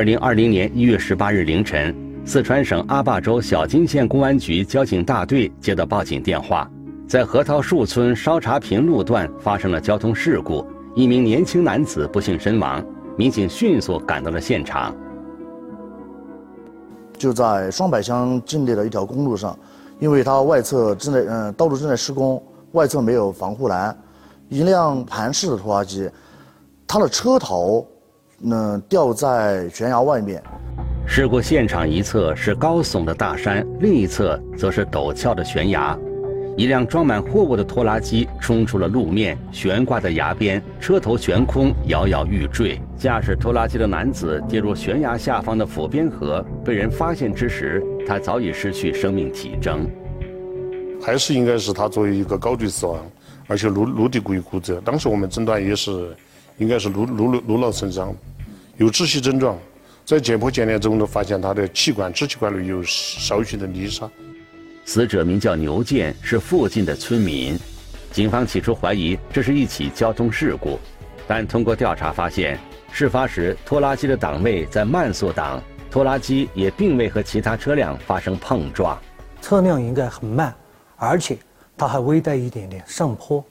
二零二零年一月十八日凌晨，四川省阿坝州小金县公安局交警大队接到报警电话，在核桃树村烧茶坪路段发生了交通事故，一名年轻男子不幸身亡。民警迅速赶到了现场。就在双柏乡境内的一条公路上，因为它外侧正在嗯道路正在施工，外侧没有防护栏，一辆盘式的拖拉机，它的车头嗯掉在悬崖外面。事故现场一侧是高耸的大山，另一侧则是陡峭的悬崖。一辆装满货物的拖拉机冲出了路面，悬挂在崖边，车头悬空，摇摇欲坠。驾驶拖拉机的男子跌入悬崖下方的抚边河，被人发现之时，他早已失去生命体征。还是应该是他作为一个高坠死亡，而且颅颅底骨骨折。当时我们诊断也是，应该是颅颅颅脑损伤，有窒息症状。在解剖检验中呢，发现他的气管支气管里有少许的泥沙。死者名叫牛建，是附近的村民。警方起初怀疑这是一起交通事故，但通过调查发现，事发时拖拉机的档位在慢速档，拖拉机也并未和其他车辆发生碰撞。车辆应该很慢，而且它还微带一点点上坡，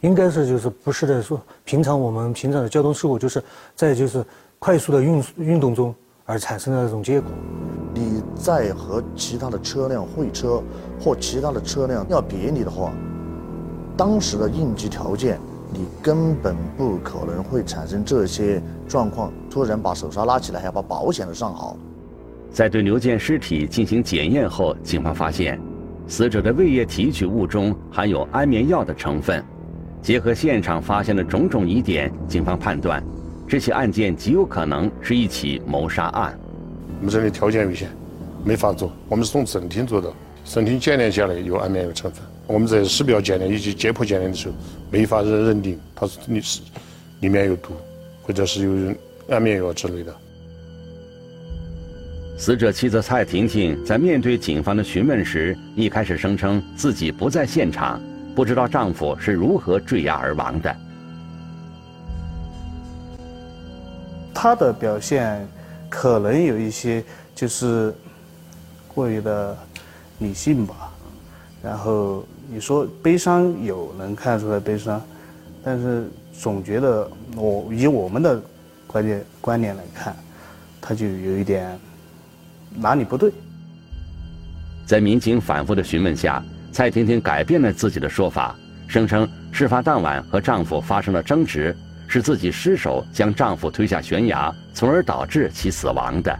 应该是就是不是在说平常我们平常的交通事故，就是在就是快速的运运动中。而产生的这种结果，你在和其他的车辆会车或其他的车辆要别离的话，当时的应急条件，你根本不可能会产生这些状况。突然把手刹拉起来，还要把保险都上好。在对刘健尸体进行检验后，警方发现，死者的胃液提取物中含有安眠药的成分。结合现场发现的种种疑点，警方判断。这起案件极有可能是一起谋杀案。我们这里条件有限，没法做。我们是从审厅做的，审厅检验下来有安眠药成分。我们在尸表检验以及解剖检验的时候，没法认认定它是里是里面有毒，或者是有安眠药之类的。死者妻子蔡婷婷在面对警方的询问时，一开始声称自己不在现场，不知道丈夫是如何坠崖而亡的。她的表现可能有一些就是过于的理性吧，然后你说悲伤有能看出来悲伤，但是总觉得我以我们的观点观念来看，他就有一点哪里不对。在民警反复的询问下，蔡婷婷改变了自己的说法，声称事发当晚和丈夫发生了争执。是自己失手将丈夫推下悬崖，从而导致其死亡的。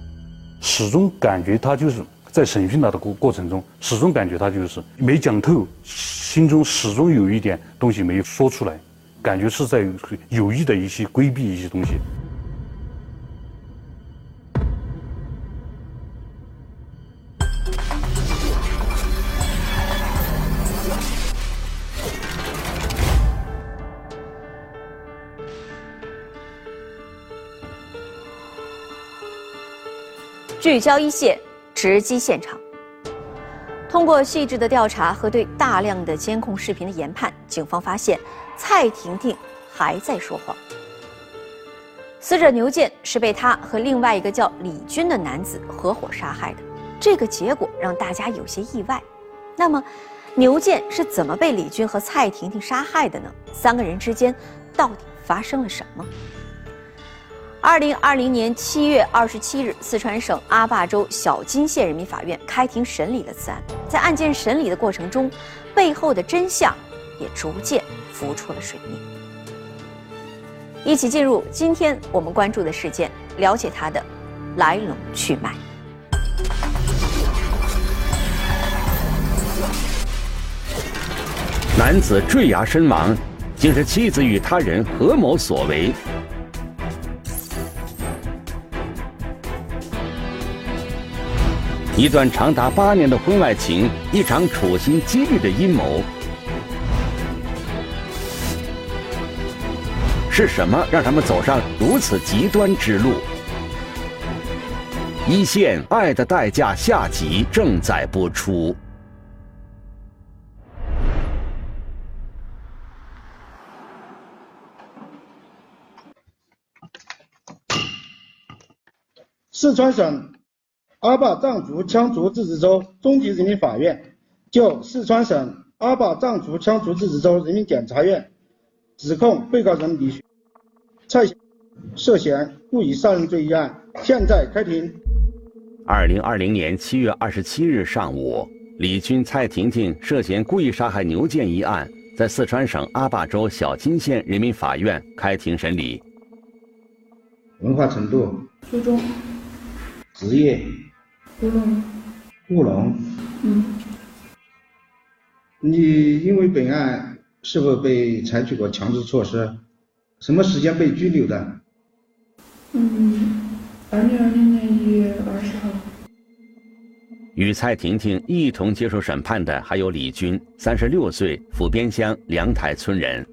始终感觉她就是在审讯她的过过程中，始终感觉她就是没讲透，心中始终有一点东西没有说出来，感觉是在有意的一些规避一些东西。聚焦一线，直击现场。通过细致的调查和对大量的监控视频的研判，警方发现蔡婷婷还在说谎。死者牛建是被他和另外一个叫李军的男子合伙杀害的，这个结果让大家有些意外。那么，牛建是怎么被李军和蔡婷婷杀害的呢？三个人之间到底发生了什么？二零二零年七月二十七日，四川省阿坝州小金县人民法院开庭审理了此案。在案件审理的过程中，背后的真相也逐渐浮出了水面。一起进入今天我们关注的事件，了解它的来龙去脉。男子坠崖身亡，竟是妻子与他人合谋所为。一段长达八年的婚外情，一场处心积虑的阴谋，是什么让他们走上如此极端之路？一线《爱的代价》下集正在播出。四川省阿坝藏族羌族自治州中级人民法院就四川省阿坝藏族羌族自治州人民检察院指控被告人李蔡涉嫌故意杀人罪一案，现在开庭。二零二零年七月二十七日上午，李军、蔡婷婷涉嫌故意杀害牛建一案，在四川省阿坝州小金县人民法院开庭审理。文化程度：初中。职业：务农。务农。嗯。你因为本案是否被采取过强制措施？什么时间被拘留的？嗯，二零二零年一月二十号。与蔡婷婷一同接受审判的还有李军，三十六岁，府边乡梁台村人。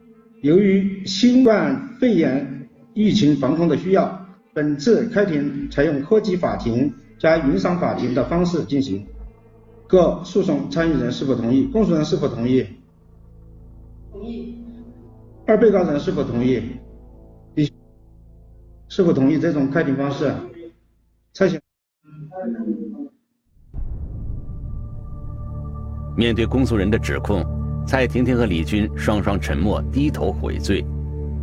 由于新冠肺炎疫情防控的需要，本次开庭采用科技法庭加云商法庭的方式进行。各诉讼参与人是否同意？公诉人是否同意？同意。二被告人是否同意？你是否同意这种开庭方式？蔡先。面对公诉人的指控，蔡婷婷和李军双双沉默，低头悔罪。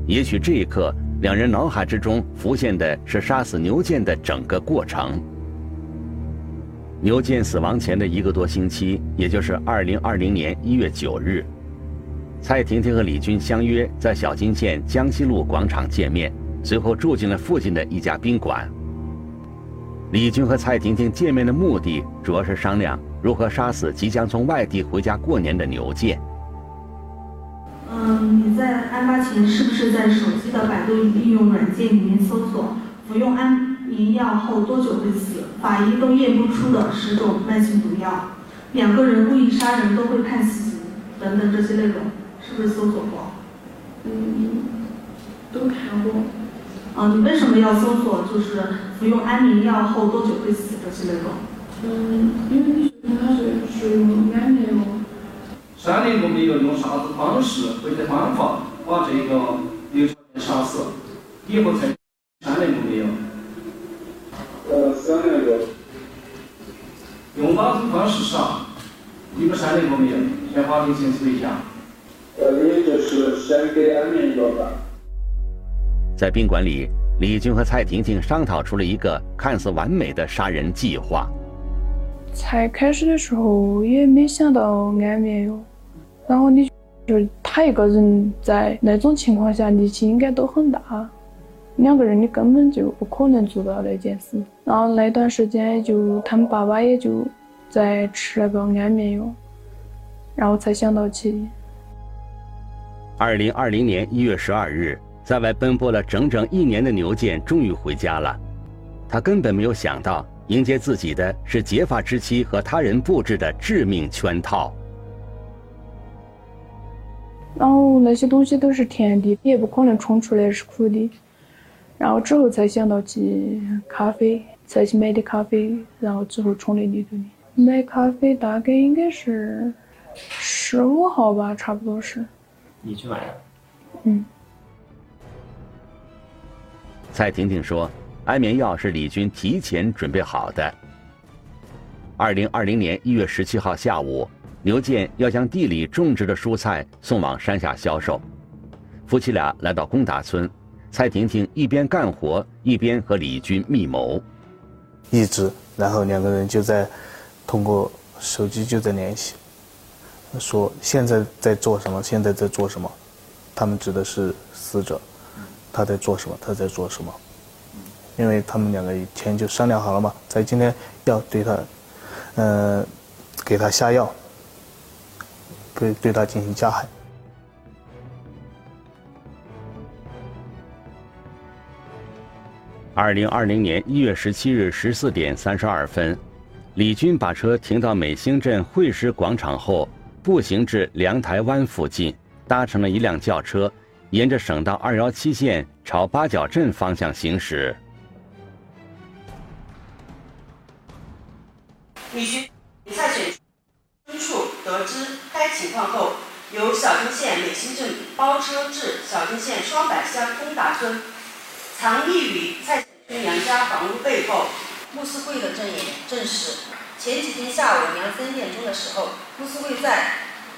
也许这一刻，两人脑海之中浮现的是杀死牛建的整个过程。牛建死亡前的一个多星期，也就是二零二零年一月九日。蔡婷婷和李军相约在小金县江西路广场见面，随后住进了附近的一家宾馆。李军和蔡婷婷见面的目的主要是商量如何杀死即将从外地回家过年的牛建。嗯，你在案发前是不是在手机的百度应用软件里面搜索服用安眠药后多久会死？法医都验不出的十种慢性毒药，两个人故意杀人都会判死刑等等这些内容。是不是搜索过？嗯，都看过。啊，你为什么要搜索？就是服用安眠药后多久会死这些内容？嗯，因为你说他是使用安眠药。三年过没有用啥子方式或者方法把这个刘小建杀死？以后才三年过没有？呃，三年过。用哪种方式杀？你们三年过没有？向法庭陈述一下。呃，也就是先给安眠药吧。在宾馆里，李军和蔡婷婷商讨出了一个看似完美的杀人计划。才开始的时候也没想到安眠药，然后你就是他一个人在那种情况下力气应该都很大，两个人你根本就不可能做到那件事。然后那段时间就他们爸爸也就在吃那个安眠药，然后才想到起。二零二零年一月十二日，在外奔波了整整一年的牛健终于回家了。他根本没有想到，迎接自己的是结发之妻和他人布置的致命圈套。然后那些东西都是甜的，也不可能冲出来是苦的。然后之后才想到去咖啡，才去买的咖啡，然后之后冲在里头的。买咖啡大概应该是十五号吧，差不多是。你去买的，嗯。蔡婷婷说：“安眠药是李军提前准备好的。”二零二零年一月十七号下午，牛建要将地里种植的蔬菜送往山下销售，夫妻俩来到工达村，蔡婷婷一边干活一边和李军密谋，一直，然后两个人就在通过手机就在联系。说现在在做什么？现在在做什么？他们指的是死者，他在做什么？他在做什么？因为他们两个以前就商量好了嘛，在今天要对他，嗯，给他下药，对对他进行加害。二零二零年一月十七日十四点三十二分，李军把车停到美兴镇惠师广场后。步行至凉台湾附近，搭乘了一辆轿车，沿着省道二幺七线朝八角镇方向行驶。李蔡选村处得知该情况后，由小金县美兴镇包车至小金县双柏乡东达村，藏匿于蔡村杨家房屋背后，穆思贵的证言证实，前几天下午两三点钟的时候，穆思慧在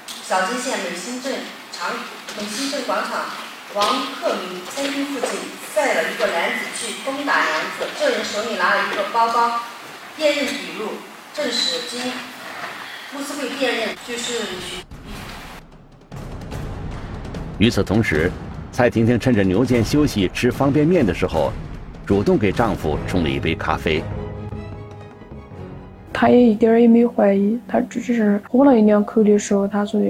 小金县美新镇长美新镇广场王克明餐厅附近带了一个男子去攻打男子，这人手里拿了一个包包，辨认笔录证实，经穆思慧辨认就是。与此同时，蔡婷婷趁着牛健休息吃方便面的时候，主动给丈夫冲了一杯咖啡。他也一点儿也没有怀疑，他只是喝了一两口的时候，他说的，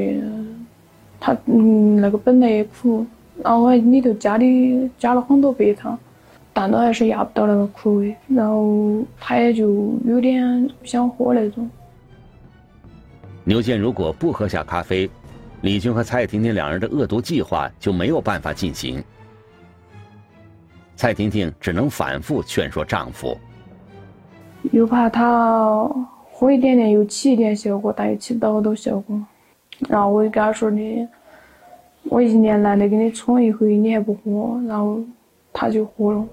他嗯那个本来也苦，然后里头加的加了很多白糖，但都还是压不到那个苦味，然后他也就有点不想喝那种。牛健如果不喝下咖啡，李军和蔡婷婷两人的恶毒计划就没有办法进行。蔡婷婷只能反复劝说丈夫。又怕他喝一点点又起一点效果，但又起不到好多效果。然后我就跟他说的，我一年难得给你冲一回，你还不喝，然后他就喝了。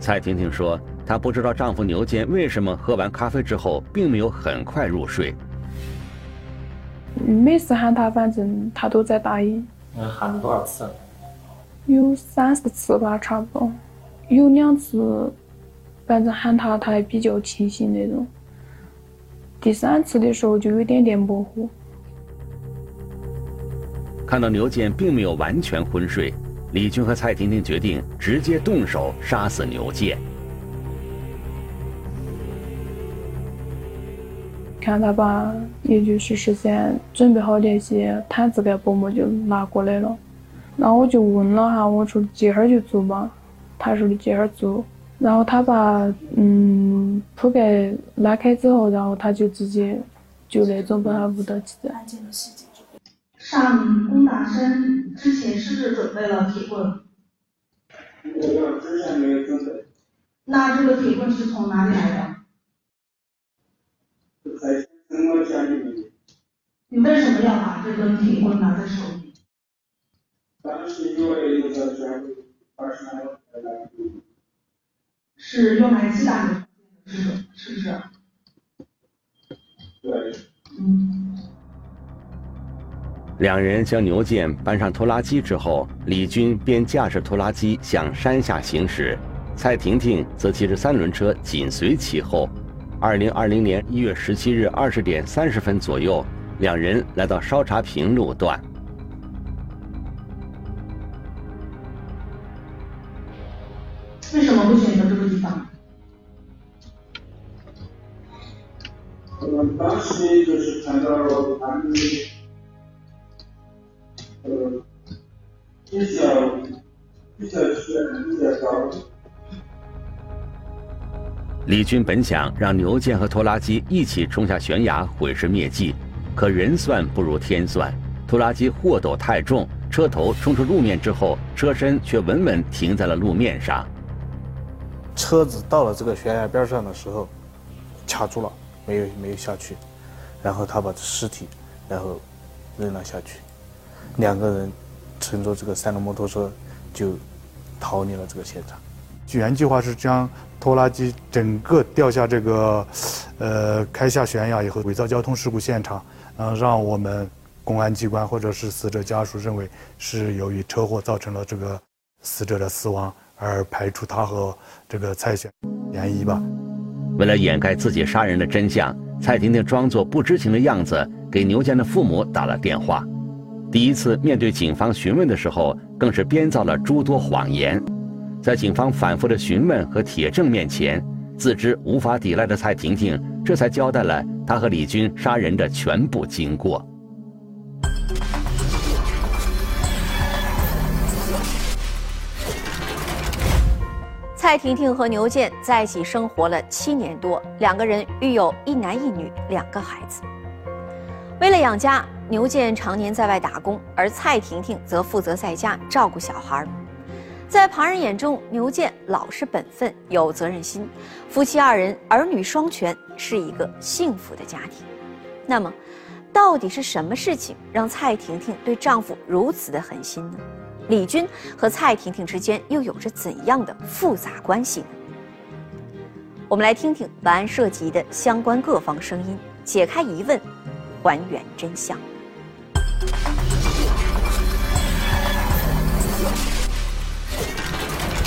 蔡婷婷说，她不知道丈夫牛健为什么喝完咖啡之后并没有很快入睡。每次喊他，反正他都在答应。嗯，喊了多少次？有三四次吧，差不多。有两次。反正喊他，他还比较清醒那种。第三次的时候就有点点模糊。看到牛健并没有完全昏睡，李军和蔡婷婷决定直接动手杀死牛健。看他把，也就是事先准备好那些毯子跟薄膜就拿过来了，然后我就问了哈，我说这会儿就做吧，他说的这会儿做。然后他把嗯铺盖拉开之后，然后他就直接就那种把他捂到起来。上攻打山之前是不是准备了铁棍？我之前没有准备。那这个铁棍是从哪里来的？在我家里面。你为什么要把这根铁棍拿在手里？当时因为有个家里发生了是用来击打的，是是不是？对。嗯。两人将牛剑搬上拖拉机之后，李军便驾驶拖拉机向山下行驶，蔡婷婷则骑着三轮车紧随其后。二零二零年一月十七日二十点三十分左右，两人来到烧茶坪路段。为什么会选择这嗯，当时就是看到他们，呃，比较比较悬，比较高。李军本想让牛健和拖拉机一起冲下悬崖毁尸灭迹，可人算不如天算，拖拉机货斗太重，车头冲出路面之后，车身却稳稳停在了路面上。车子到了这个悬崖边上的时候，卡住了，没有没有下去，然后他把尸体，然后扔了下去，两个人乘坐这个三轮摩托车就逃离了这个现场。原计划是将拖拉机整个掉下这个，呃，开下悬崖以后，伪造交通事故现场，嗯，让我们公安机关或者是死者家属认为是由于车祸造成了这个死者的死亡。而排除他和这个蔡选嫌疑吧。为了掩盖自己杀人的真相，蔡婷婷装作不知情的样子，给牛建的父母打了电话。第一次面对警方询问的时候，更是编造了诸多谎言。在警方反复的询问和铁证面前，自知无法抵赖的蔡婷婷，这才交代了她和李军杀人的全部经过。蔡婷婷和牛健在一起生活了七年多，两个人育有一男一女两个孩子。为了养家，牛健常年在外打工，而蔡婷婷则负责在家照顾小孩。在旁人眼中，牛健老实本分，有责任心，夫妻二人儿女双全，是一个幸福的家庭。那么，到底是什么事情让蔡婷婷对丈夫如此的狠心呢？李军和蔡婷婷之间又有着怎样的复杂关系？我们来听听本案涉及的相关各方声音，解开疑问，还原真相。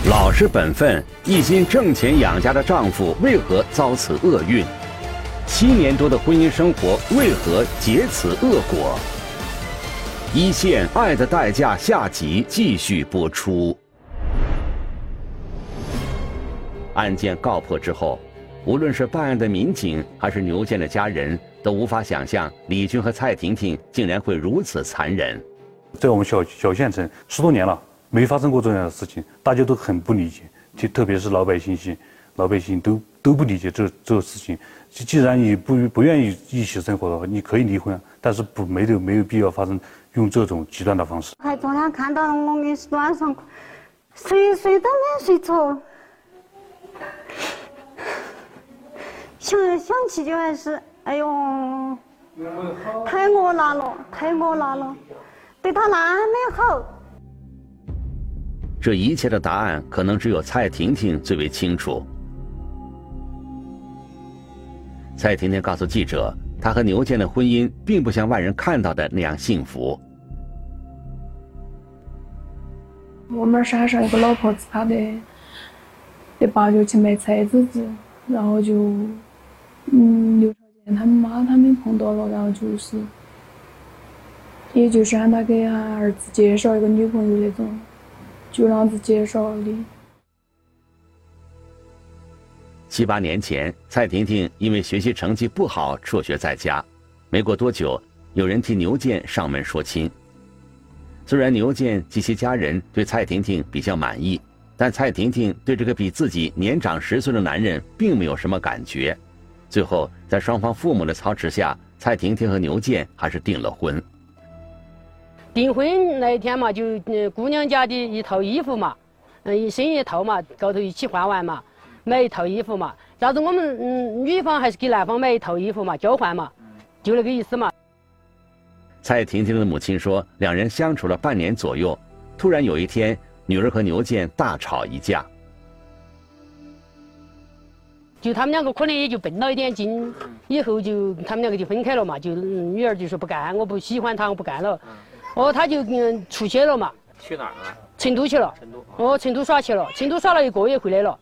老实本分、一心挣钱养家的丈夫为何遭此厄运？七年多的婚姻生活为何结此恶果？一线《爱的代价》下集继续播出。案件告破之后，无论是办案的民警还是牛建的家人，都无法想象李军和蔡婷婷竟然会如此残忍。在我们小小县城十多年了。没发生过这样的事情，大家都很不理解，就特别是老百姓些，老百姓都都不理解这这个事情。既然你不不愿意一起生活的话，你可以离婚，但是不没有没有必要发生用这种极端的方式。还昨天看到我们晚上睡睡都没睡着，想想起就还是哎呦，太恶辣了，太恶辣了，对他那么好。这一切的答案，可能只有蔡婷婷最为清楚。蔡婷婷告诉记者，他和牛建的婚姻并不像外人看到的那样幸福。我们山上有个老婆子，她的的爸就去卖菜籽子，然后就嗯刘少建他们妈他们碰到了，然后就是，也就是让他给俺儿子介绍一个女朋友那种。就让子介绍的。七八年前，蔡婷婷因为学习成绩不好辍学在家，没过多久，有人替牛建上门说亲。虽然牛建及其家人对蔡婷婷比较满意，但蔡婷婷对这个比自己年长十岁的男人并没有什么感觉。最后，在双方父母的操持下，蔡婷婷和牛建还是订了婚。订婚那一天嘛，就姑娘家的一套衣服嘛，嗯，一身一套嘛，高头一起换完嘛，买一套衣服嘛。但是我们嗯，女方还是给男方买一套衣服嘛，交换嘛，就那个意思嘛。蔡婷婷的母亲说，两人相处了半年左右，突然有一天，女儿和牛建大吵一架。就他们两个可能也就笨了一点劲，以后就他们两个就分开了嘛，就女儿就说不干，我不喜欢他，我不干了。哦，他就嗯出去了嘛。去哪儿了？成都去了。成都。哦，成都耍去了。成都耍了一个月回来了。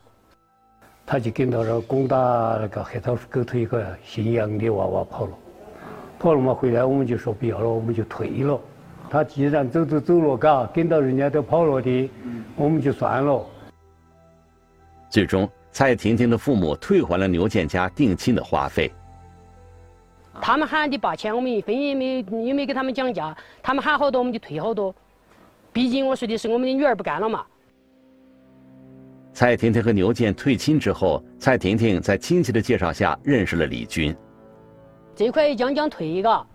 他就跟到了工大那个黑桃沟头一个姓杨的娃娃跑了，跑了嘛回来我们就说不要了，我们就退了。他既然走都走了，嘎，跟到人家都跑了的，我们就算了。最终，蔡婷婷的父母退还了牛建家定亲的花费。他们喊的八千，我们一分也没也没给他们讲价。他们喊好多，我们就退好多。毕竟我说的是我们的女儿不干了嘛。蔡婷婷和牛建退亲之后，蔡婷婷在亲戚的介绍下认识了李军。这块将将退嘎，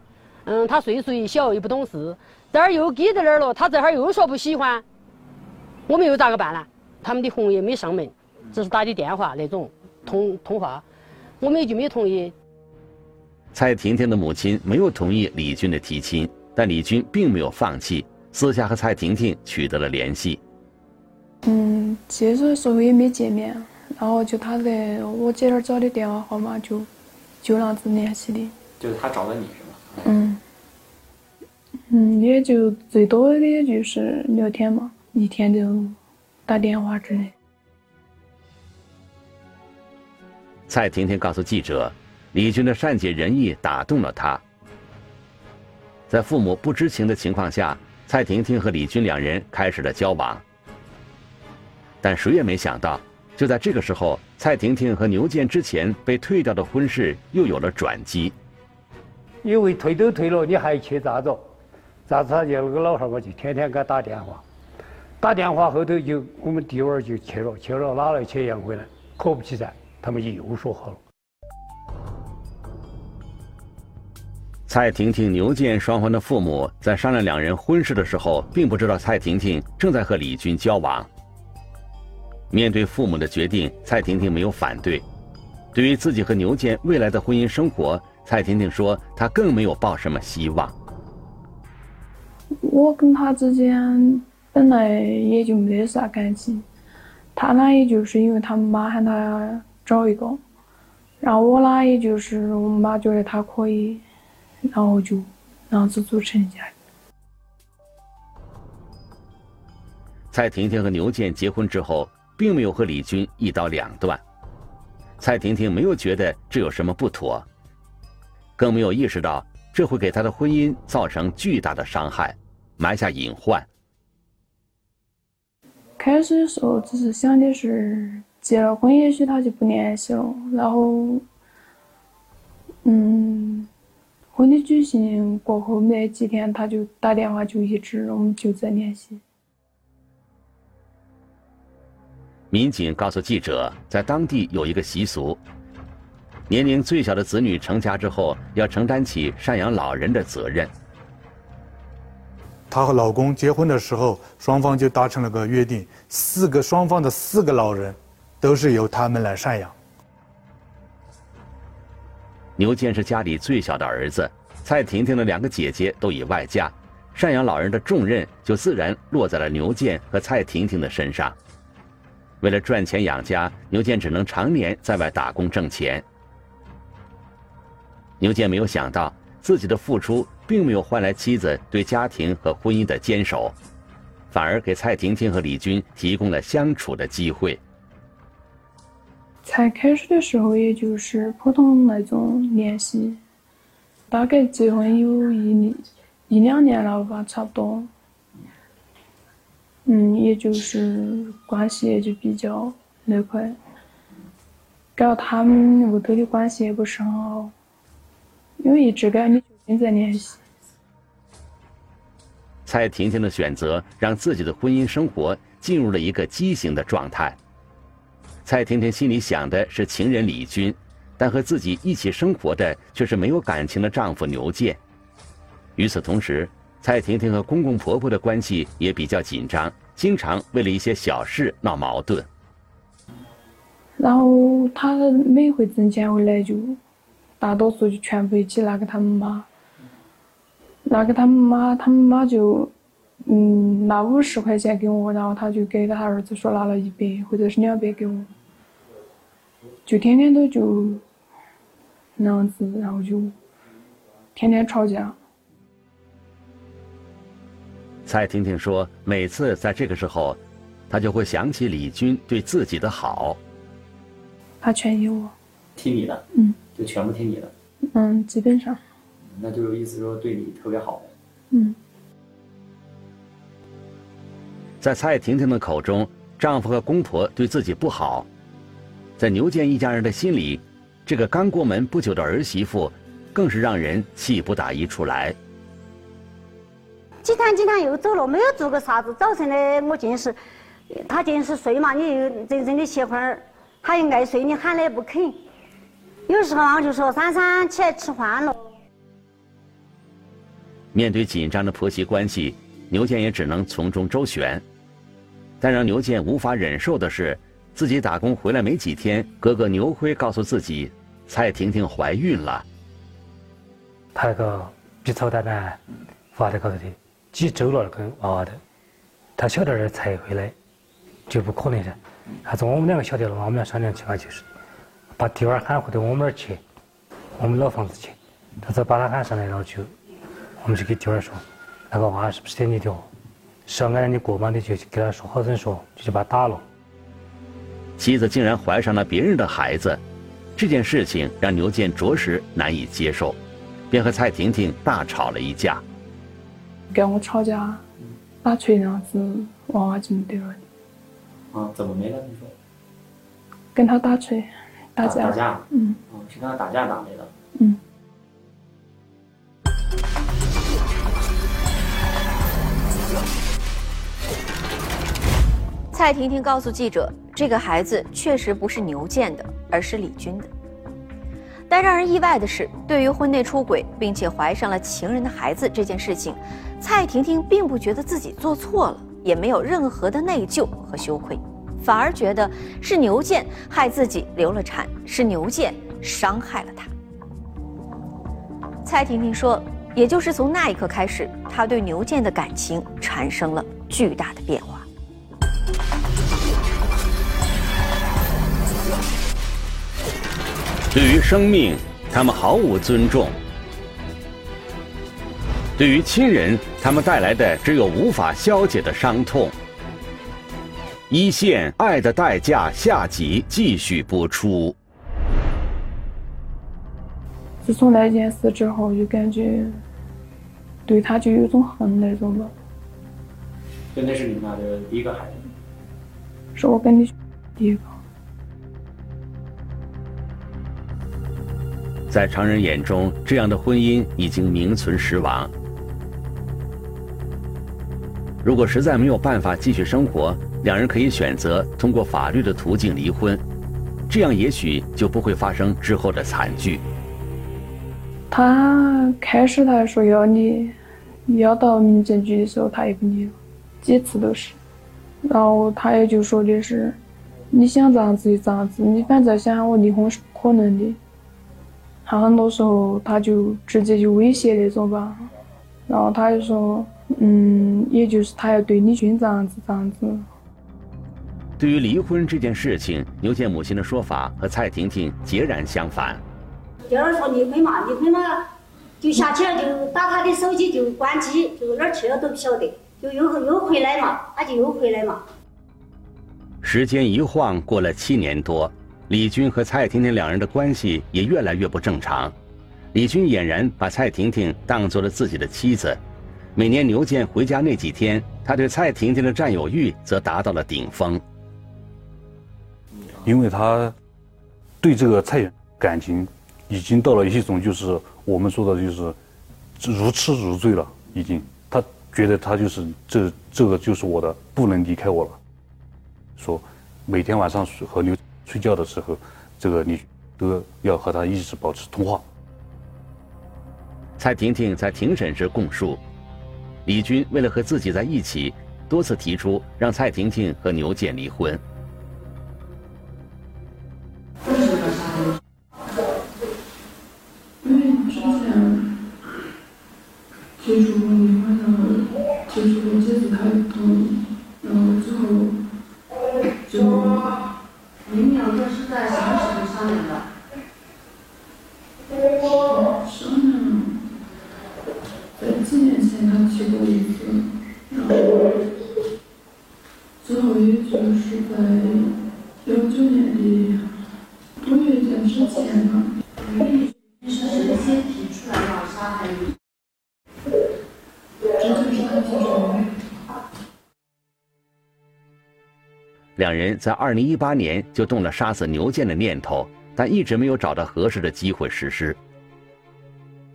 嗯，他岁数也小又不懂事，这儿又给在那儿了，他这儿又说不喜欢，我们又咋个办呢？他们的红也没上门，只是打的电话那种通通话，我们也就没同意。蔡婷婷的母亲没有同意李军的提亲，但李军并没有放弃，私下和蔡婷婷取得了联系。嗯，接触的时候也没见面，然后就他在我姐那儿找的电话号码，就就那样子联系的。就是他找的你是吗？嗯，嗯，也就最多的也就是聊天嘛，一天就打电话之类。蔡婷婷告诉记者。李军的善解人意打动了她，在父母不知情的情况下，蔡婷婷和李军两人开始了交往。但谁也没想到，就在这个时候，蔡婷婷和牛建之前被退掉的婚事又有了转机。因为退都退了，你还去咋着？咋子？他就那个老汉嘛，就天天给他打电话，打电话后头就我们弟娃儿就去了，去了哪来钱要回来？可不其然，他们就又说好了。蔡婷婷、牛建双方的父母在商量两人婚事的时候，并不知道蔡婷婷正在和李军交往。面对父母的决定，蔡婷婷没有反对。对于自己和牛建未来的婚姻生活，蔡婷婷说：“她更没有抱什么希望。”我跟他之间本来也就没啥感情，他呢，也就是因为他妈喊他找一个。然后我呢也就是我们妈觉得他可以，然后就那样子组成家。蔡婷婷和牛健结婚之后，并没有和李军一刀两断。蔡婷婷没有觉得这有什么不妥，更没有意识到这会给她的婚姻造成巨大的伤害，埋下隐患。开始的时候只是想的是结了婚，也许他就不联系了。然后，嗯，婚礼举行过后没几天，他就打电话，就一直我们就在联系。民警告诉记者，在当地有一个习俗：年龄最小的子女成家之后，要承担起赡养老人的责任。她和老公结婚的时候，双方就达成了个约定：四个双方的四个老人，都是由他们来赡养。牛健是家里最小的儿子，蔡婷婷的两个姐姐都已外嫁，赡养老人的重任就自然落在了牛健和蔡婷婷的身上。为了赚钱养家，牛健只能常年在外打工挣钱。牛健没有想到，自己的付出并没有换来妻子对家庭和婚姻的坚守，反而给蔡婷婷和李军提供了相处的机会。才开始的时候，也就是普通那种联系，大概结婚有一年一两年了吧，差不多。嗯，也就是关系也就比较那块，跟他们屋头的关系也不是很好，因为一直跟你舅在联系。蔡婷婷的选择让自己的婚姻生活进入了一个畸形的状态。蔡婷婷心里想的是情人李军，但和自己一起生活的却是没有感情的丈夫牛健。与此同时，蔡婷婷和公公婆婆的关系也比较紧张，经常为了一些小事闹矛盾。然后他每回挣钱回来就，大多数就全部一起拿给他们妈，拿给他们妈，他们妈就，嗯，拿五十块钱给我，然后他就给他儿子说拿了一百或者是两百给我，就天天都就那样子，然后就天天吵架。蔡婷婷说：“每次在这个时候，她就会想起李军对自己的好。他全依我，听你的，嗯，就全部听你的，嗯，基本上，那就是意思说对你特别好。嗯，在蔡婷婷的口中，丈夫和公婆对自己不好，在牛建一家人的心里，这个刚过门不久的儿媳妇，更是让人气不打一处来。”几天几天又走了，没有做个啥子。早晨的我尽是，他尽是睡嘛，你又真正的歇会儿，他又爱睡，你喊了也不肯。有时候我就说：“珊珊，起来吃饭了。”面对紧张的婆媳关系，牛健也只能从中周旋。但让牛健无法忍受的是，自己打工回来没几天，哥哥牛辉告诉自己，蔡婷婷怀孕了。他那个 B 超单呢，发在高头的。几周了，跟娃娃的，他小点儿才回来，就不可能噻。还是我们两个晓得了嘛？我们俩商量起来就是，把弟儿喊回到我们那儿去，我们老房子去。他再把他喊上来，然后就，我们就给弟儿说，那个娃是不是你的？是要按你过嘛的就给他说好生说，就就把他打了。妻子竟然怀上了别人的孩子，这件事情让牛健着实难以接受，便和蔡婷婷大吵了一架。跟我吵架，打锤那样子，娃娃就没得了。啊，怎么没了？你说？跟他打锤，打架。打架。嗯。哦，是跟他打架打没了。嗯。蔡婷婷告诉记者：“这个孩子确实不是牛健的，而是李军的。”但让人意外的是，对于婚内出轨并且怀上了情人的孩子这件事情，蔡婷婷并不觉得自己做错了，也没有任何的内疚和羞愧，反而觉得是牛健害自己流了产，是牛健伤害了她。蔡婷婷说：“也就是从那一刻开始，她对牛健的感情产生了巨大的变化。”对于生命，他们毫无尊重；对于亲人，他们带来的只有无法消解的伤痛。一线《爱的代价》下集继续播出。自从那件事之后，就感觉对他就有种恨那种吧。就那是你们俩的第一个孩子，是我跟你第一个。在常人眼中，这样的婚姻已经名存实亡。如果实在没有办法继续生活，两人可以选择通过法律的途径离婚，这样也许就不会发生之后的惨剧。他开始他还说要离，要到民政局的时候他也不离了，几次都是。然后他也就说的是，你想咋样子就咋样子，你反正想我离婚是不可能的。他很多时候他就直接就威胁那种吧，然后他就说，嗯，也就是他要对李军这样子这样子。对于离婚这件事情，牛健母亲的说法和蔡婷婷截然相反。第二说离婚嘛，离婚嘛就下去了，就打他的手机就关机，就哪儿去了都不晓得，就又又回来嘛，他就又回来嘛。时间一晃过了七年多。李军和蔡婷婷两人的关系也越来越不正常，李军俨然把蔡婷婷当做了自己的妻子。每年牛健回家那几天，他对蔡婷婷的占有欲则达到了顶峰。因为他对这个蔡感情已经到了一种就是我们说的就是如痴如醉了，已经他觉得他就是这这个就是我的，不能离开我了。说每天晚上和牛。睡觉的时候，这个你都要和他一直保持通话。蔡婷婷在庭审时供述，李军为了和自己在一起，多次提出让蔡婷婷和牛建离婚。因为之前提出两人在二零一八年就动了杀死牛健的念头，但一直没有找到合适的机会实施。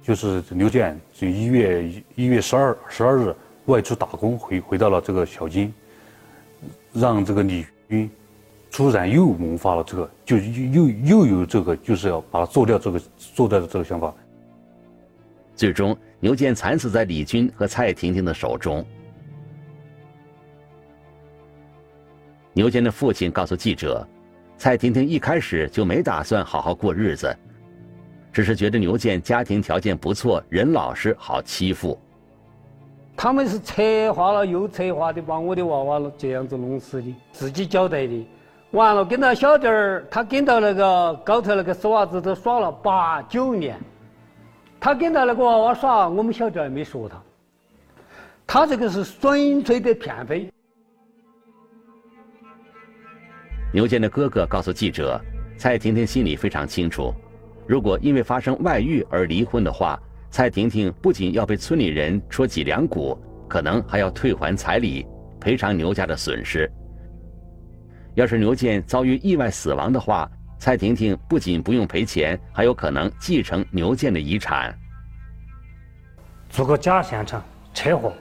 就是牛健就一月一月十二十二日外出打工回回到了这个小金，让这个李军突然又萌发了这个，就又又有这个就是要把他做掉这个做掉的这个想法。最终，牛健惨死在李军和蔡婷婷的手中。牛健的父亲告诉记者：“蔡婷婷一开始就没打算好好过日子，只是觉得牛健家庭条件不错，人老实，好欺负。他们是策划了又策划的，把我的娃娃这样子弄死的，自己交代的。完了，跟他小弟儿，他跟到那个高头那个死娃子都耍了八九年，他跟到那个娃娃耍，我们小弟儿没说他。他这个是纯粹的骗费。”牛健的哥哥告诉记者：“蔡婷婷心里非常清楚，如果因为发生外遇而离婚的话，蔡婷婷不仅要被村里人戳脊梁骨，可能还要退还彩礼，赔偿牛家的损失。要是牛健遭遇意外死亡的话，蔡婷婷不仅不用赔钱，还有可能继承牛健的遗产。做个假现场车祸，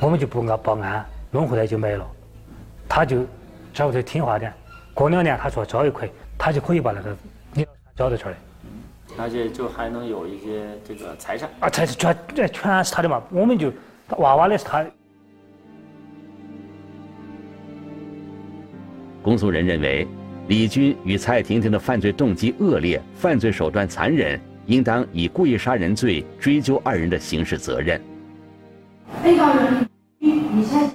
我们就不报报案，弄回来就没了，他就。”稍微听话点，过两年他说交一块，他就可以把那个你交得出来。而且就还能有一些这个财产。啊，财产全这全是他的嘛，我们就娃娃的是他的。公诉人认为，李军与蔡婷婷的犯罪动机恶劣，犯罪手段残忍，应当以故意杀人罪追究二人的刑事责任。被告人李与蔡。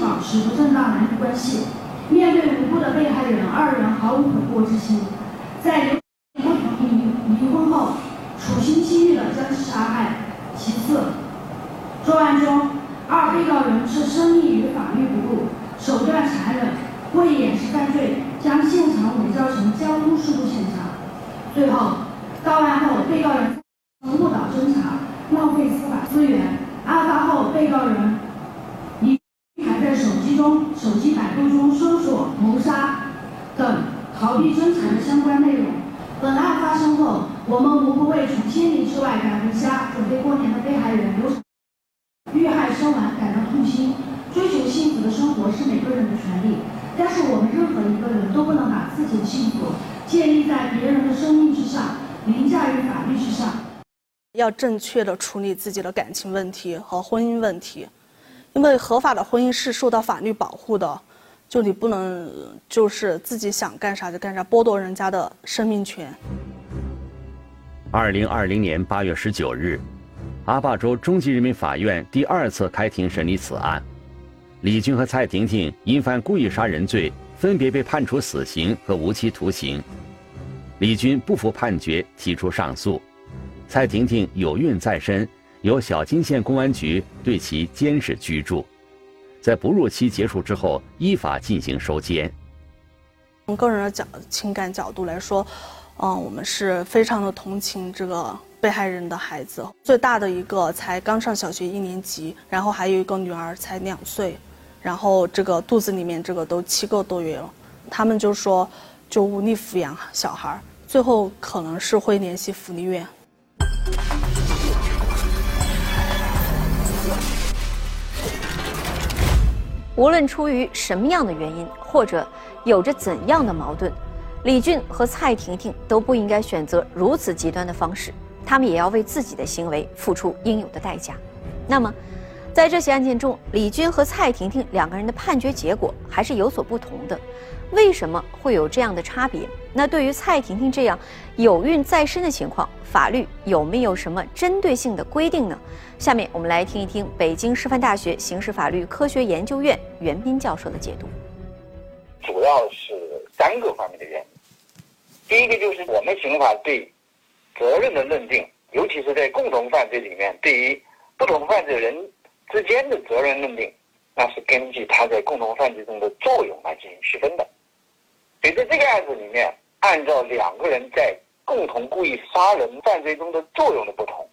保持不正当男女关系，面对无辜的被害人，二人毫无悔过之心。在刘不同意离婚后，处心积虑的将其杀害。其次，作案中二被告人置生命于法律不顾，手段残忍，为掩饰犯罪，将现场伪造成交通事故现场。最后，到案后被告人误导侦查，浪费司法资源。案发后，被告人、手机百度中搜索“谋杀”等逃避侦查的相关内容。本案发生后，我们无不为从千里之外赶回家准备过年的被害人刘遇害身亡感到痛心。追求幸福的生活是每个人的权利，但是我们任何一个人都不能把自己的幸福建立在别人的生命之上，凌驾于法律之上。要正确的处理自己的感情问题和婚姻问题，因为合法的婚姻是受到法律保护的。就你不能就是自己想干啥就干啥，剥夺人家的生命权。二零二零年八月十九日，阿坝州中级人民法院第二次开庭审理此案，李军和蔡婷婷因犯故意杀人罪，分别被判处死刑和无期徒刑。李军不服判决，提出上诉；蔡婷婷有孕在身，由小金县公安局对其监视居住。在哺乳期结束之后，依法进行收监。从个人的角情感角度来说，嗯，我们是非常的同情这个被害人的孩子。最大的一个才刚上小学一年级，然后还有一个女儿才两岁，然后这个肚子里面这个都七个多月了。他们就说就无力抚养小孩，最后可能是会联系福利院。无论出于什么样的原因，或者有着怎样的矛盾，李俊和蔡婷婷都不应该选择如此极端的方式，他们也要为自己的行为付出应有的代价。那么，在这起案件中，李俊和蔡婷婷两个人的判决结果还是有所不同的。为什么会有这样的差别？那对于蔡婷婷这样有孕在身的情况，法律有没有什么针对性的规定呢？下面我们来听一听北京师范大学刑事法律科学研究院袁斌教授的解读。主要是三个方面的原因。第一个就是我们刑法对责任的认定，尤其是在共同犯罪里面，对于不同犯罪人之间的责任认定，那是根据他在共同犯罪中的作用来进行区分的。所以在这个案子里面，按照两个人在共同故意杀人犯罪中的作用的不同，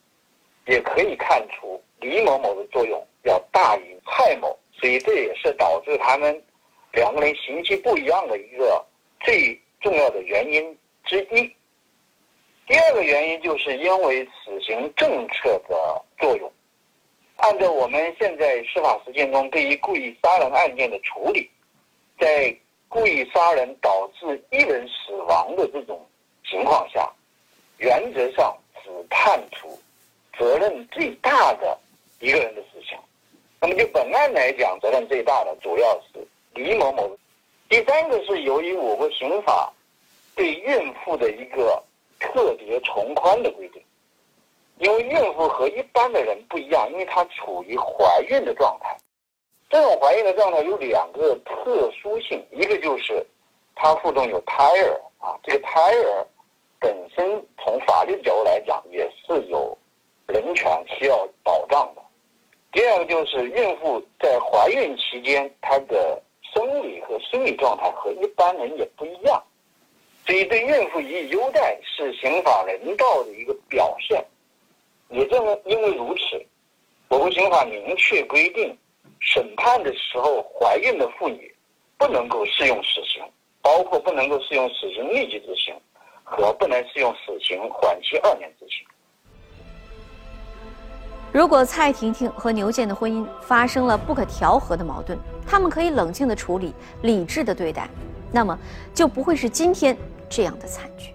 也可以看出李某某的作用要大于蔡某，所以这也是导致他们两个人刑期不一样的一个最重要的原因之一。第二个原因就是因为死刑政策的作用。按照我们现在司法实践中对于故意杀人案件的处理，在故意杀人导致一人死亡的这种情况下，原则上只判处责任最大的一个人的死刑。那么就本案来讲，责任最大的主要是李某某。第三个是由于我国刑法对孕妇的一个特别从宽的规定，因为孕妇和一般的人不一样，因为她处于怀孕的状态。这种怀孕的状态有两个特殊性，一个就是它腹中有胎儿啊，这个胎儿本身从法律角度来讲也是有人权需要保障的。第二个就是孕妇在怀孕期间，她的生理和心理状态和一般人也不一样，所以对孕妇予以优待是刑法人道的一个表现。也正因为如此，我国刑法明确规定。审判的时候，怀孕的妇女不能够适用死刑，包括不能够适用死刑立即执行，和不能适用死刑缓期二年执行。如果蔡婷婷和牛建的婚姻发生了不可调和的矛盾，他们可以冷静的处理，理智的对待，那么就不会是今天这样的惨剧。